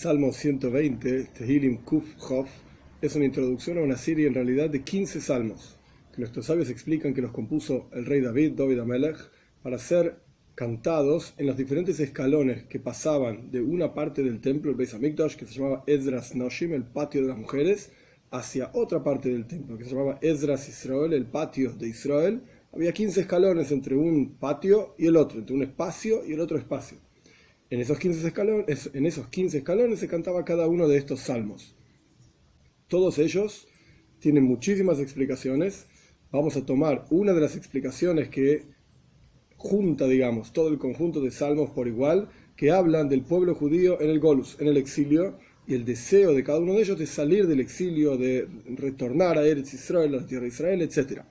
Salmo 120, Tehilim Kuf Hof, es una introducción a una serie en realidad de 15 salmos, que nuestros sabios explican que los compuso el rey David, David Amelech, para ser cantados en los diferentes escalones que pasaban de una parte del templo, el Beis Hamikdash, que se llamaba Ezras Noshim, el patio de las mujeres, hacia otra parte del templo, que se llamaba Ezras Israel, el patio de Israel. Había 15 escalones entre un patio y el otro, entre un espacio y el otro espacio. En esos 15 escalones, en esos 15 escalones se cantaba cada uno de estos salmos. Todos ellos tienen muchísimas explicaciones. Vamos a tomar una de las explicaciones que junta, digamos, todo el conjunto de salmos por igual, que hablan del pueblo judío en el Golus, en el exilio, y el deseo de cada uno de ellos de salir del exilio, de retornar a Eretz Israel, a la tierra de Israel, etc.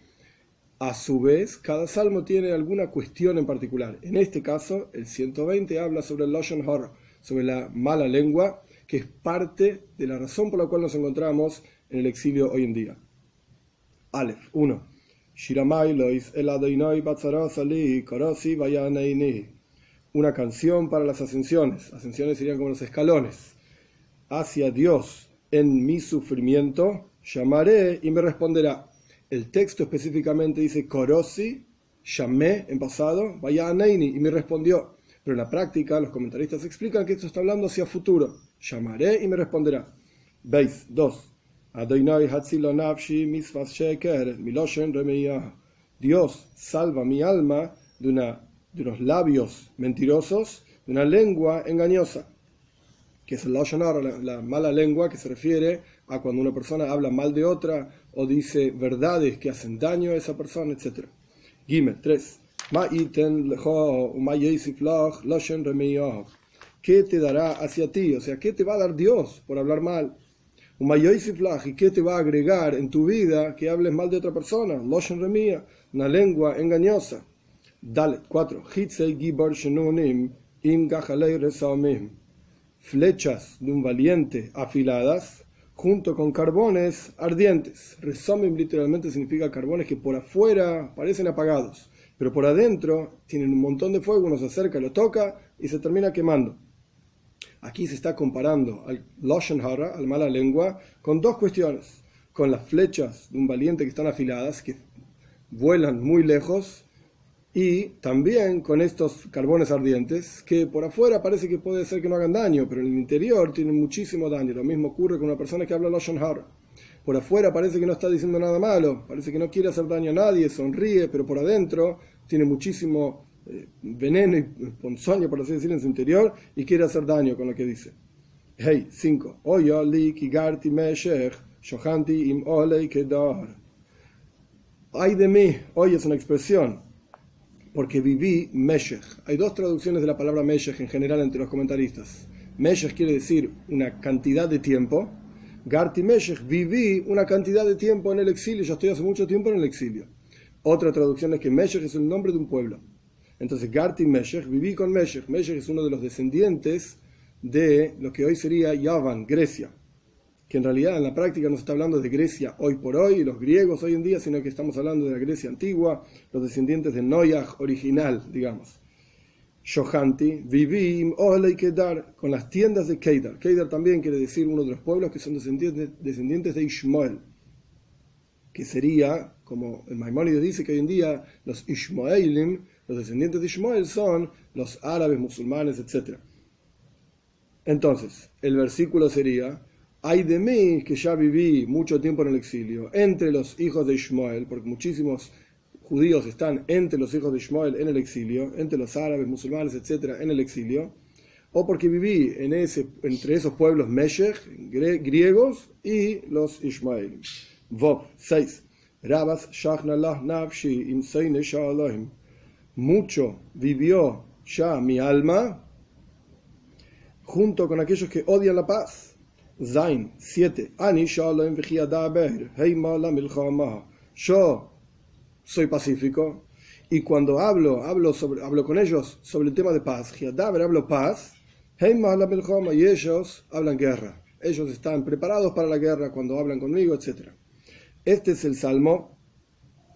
A su vez, cada salmo tiene alguna cuestión en particular. En este caso, el 120 habla sobre el Lashon Hara, sobre la mala lengua, que es parte de la razón por la cual nos encontramos en el exilio hoy en día. Aleph 1. Una canción para las ascensiones. Ascensiones serían como los escalones. Hacia Dios en mi sufrimiento, llamaré y me responderá. El texto específicamente dice Korosi, llamé en pasado, vaya a Neini, y me respondió. Pero en la práctica, los comentaristas explican que esto está hablando hacia futuro. Llamaré y me responderá. Veis, 2. Dios salva mi alma de, una, de unos labios mentirosos, de una lengua engañosa, que es el la, la mala lengua que se refiere a cuando una persona habla mal de otra o dice verdades que hacen daño a esa persona, etc. Gimel 3. ¿Qué te dará hacia ti? O sea, ¿qué te va a dar Dios por hablar mal? ¿Y qué te va a agregar en tu vida que hables mal de otra persona? una lengua engañosa. Dale, 4. Flechas de un valiente afiladas junto con carbones ardientes. Resomim literalmente significa carbones que por afuera parecen apagados, pero por adentro tienen un montón de fuego, uno se acerca, lo toca y se termina quemando. Aquí se está comparando al Loshen Hara, al mala lengua, con dos cuestiones. Con las flechas de un valiente que están afiladas, que vuelan muy lejos, y también con estos carbones ardientes, que por afuera parece que puede ser que no hagan daño, pero en el interior tienen muchísimo daño. Lo mismo ocurre con una persona que habla Lashon Hara. Por afuera parece que no está diciendo nada malo, parece que no quiere hacer daño a nadie, sonríe, pero por adentro tiene muchísimo eh, veneno y ponzoña, por así decirlo, en su interior y quiere hacer daño con lo que dice. Hey, 5. Ay de mí, hoy es una expresión porque viví Meshech. Hay dos traducciones de la palabra Meshech en general entre los comentaristas. Meshech quiere decir una cantidad de tiempo. Garti Meshech, viví una cantidad de tiempo en el exilio. Yo estoy hace mucho tiempo en el exilio. Otra traducción es que Meshech es el nombre de un pueblo. Entonces, Garti Meshech, viví con Meshech. Meshech es uno de los descendientes de lo que hoy sería Yavan, Grecia que en realidad en la práctica no se está hablando de Grecia hoy por hoy, los griegos hoy en día, sino que estamos hablando de la Grecia antigua, los descendientes de Noyaj original, digamos. Shohanti, Vivim, Ole y Kedar, con las tiendas de Kedar. Kedar también quiere decir uno de los pueblos que son descendientes, descendientes de Ishmael, que sería, como el Maimónides dice que hoy en día los Ishmaelim, los descendientes de Ishmael son los árabes, musulmanes, etc. Entonces, el versículo sería, hay de mí que ya viví mucho tiempo en el exilio, entre los hijos de Ishmael, porque muchísimos judíos están entre los hijos de Ishmael en el exilio, entre los árabes, musulmanes, etcétera, en el exilio, o porque viví en ese, entre esos pueblos Meshech, griegos, y los Ishmael. Vov 6. Rabas nafshi Mucho vivió ya mi alma junto con aquellos que odian la paz Zain 7. Ani shalom Yo soy pacífico y cuando hablo, hablo, sobre, hablo con ellos sobre el tema de paz. Hiadaber hablo paz. Y ellos hablan guerra. Ellos están preparados para la guerra cuando hablan conmigo, etc. Este es el salmo,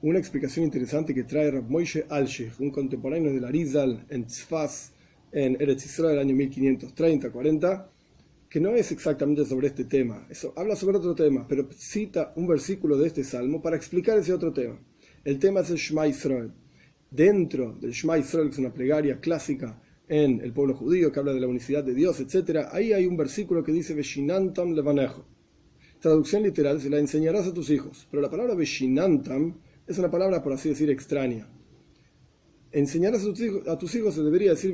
una explicación interesante que trae Rab Moshe Alshich, un contemporáneo de la Rizal en Tzfaz, en Eretz Israel, el año 1530-40 que no es exactamente sobre este tema, eso habla sobre otro tema, pero cita un versículo de este salmo para explicar ese otro tema. El tema es el Shema Israel. Dentro del Shema Israel, que es una plegaria clásica en el pueblo judío que habla de la unicidad de Dios, etc., ahí hay un versículo que dice Veshinantam levanejo. Traducción literal, se la enseñarás a tus hijos. Pero la palabra Veshinantam es una palabra, por así decir, extraña enseñarás a hijos, a tus hijos se debería decir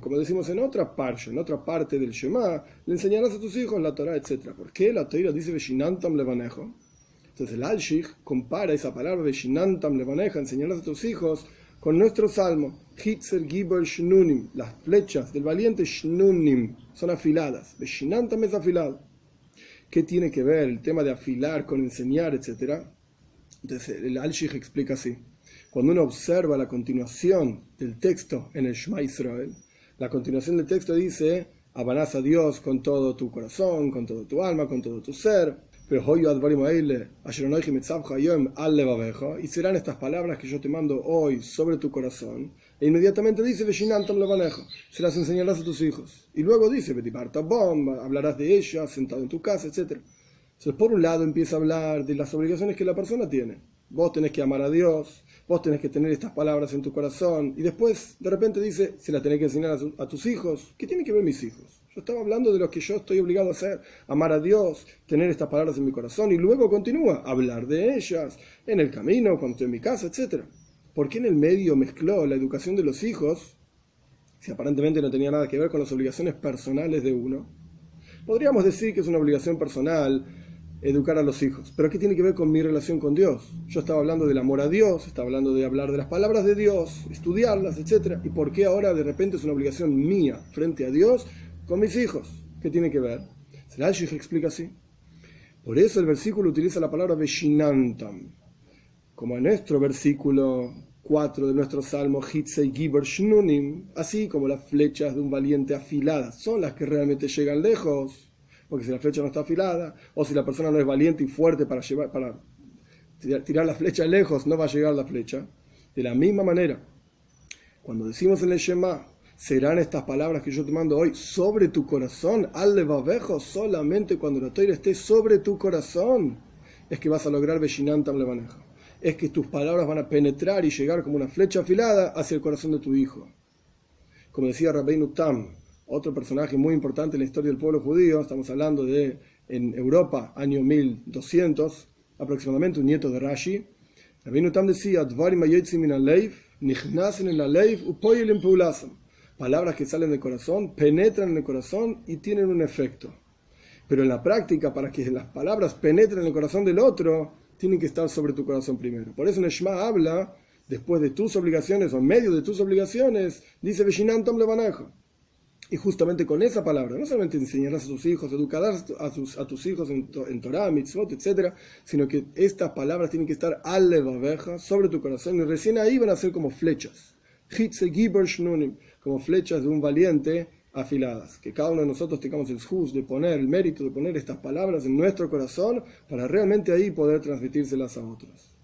como decimos en otra parte, en otra parte del Shema, le enseñarás a tus hijos la Torah, etc. ¿Por qué la Torah dice? Entonces el Alshich compara esa palabra enseñarás a tus hijos, con nuestro salmo, Hitzer Gibel Shnunim, las flechas del valiente Shnunim son afiladas, Veshinantam es afilado. ¿Qué tiene que ver el tema de afilar con enseñar, etcétera? Entonces el Alshich explica así. Cuando uno observa la continuación del texto en el Shema Israel, la continuación del texto dice, amarás a Dios con todo tu corazón, con todo tu alma, con todo tu ser, pero y serán estas palabras que yo te mando hoy sobre tu corazón, e inmediatamente dice, se las enseñarás a tus hijos. Y luego dice, hablarás de ellas sentado en tu casa, etc. Entonces, por un lado empieza a hablar de las obligaciones que la persona tiene. Vos tenés que amar a Dios, vos tenés que tener estas palabras en tu corazón. Y después, de repente dice, se las tenés que enseñar a, tus hijos. ¿Qué tiene que ver mis hijos? Yo estaba hablando de lo que yo estoy obligado a hacer, amar a Dios, tener estas palabras en mi corazón. Y luego continúa, hablar de ellas, en el camino, cuando estoy en mi casa, etc. ¿Por qué en el medio mezcló la educación de los hijos, si aparentemente no tenía nada que ver con las obligaciones personales de uno? Podríamos decir que es una obligación personal educar a los hijos. Pero ¿qué tiene que ver con mi relación con Dios? Yo estaba hablando del amor a Dios, estaba hablando de hablar de las palabras de Dios, estudiarlas, etc. ¿Y por qué ahora de repente es una obligación mía frente a Dios con mis hijos? ¿Qué tiene que ver? El explica así. Por eso el versículo utiliza la palabra Veshinantam. Como en nuestro versículo 4 de nuestro salmo, Hitzei Giber Shnunim, así como las flechas de un valiente afiladas son las que realmente llegan lejos porque si la flecha no está afilada, o si la persona no es valiente y fuerte para, llevar, para tirar la flecha lejos, no va a llegar la flecha. De la misma manera, cuando decimos en el Shema, serán estas palabras que yo te mando hoy sobre tu corazón, al levavejo, solamente cuando la toira esté sobre tu corazón, es que vas a lograr Beshinantam levanejo. Es que tus palabras van a penetrar y llegar como una flecha afilada hacia el corazón de tu hijo. Como decía Rabbeinu Tam, otro personaje muy importante en la historia del pueblo judío, estamos hablando de en Europa, año 1200, aproximadamente un nieto de Rashi. Rabino Tam decía, palabras que salen del corazón, penetran en el corazón y tienen un efecto. Pero en la práctica, para que las palabras penetren en el corazón del otro, tienen que estar sobre tu corazón primero. Por eso Neshma habla, después de tus obligaciones o en medio de tus obligaciones, dice Veshinantam Levanejo y justamente con esa palabra, no solamente enseñarás a tus hijos, educarás a a tus hijos en, en Torah, mitzvot, etc., sino que estas palabras tienen que estar al sobre tu corazón, y recién ahí van a ser como flechas. Como flechas de un valiente afiladas. Que cada uno de nosotros tengamos el juz de poner, el mérito de poner estas palabras en nuestro corazón para realmente ahí poder transmitírselas a otros.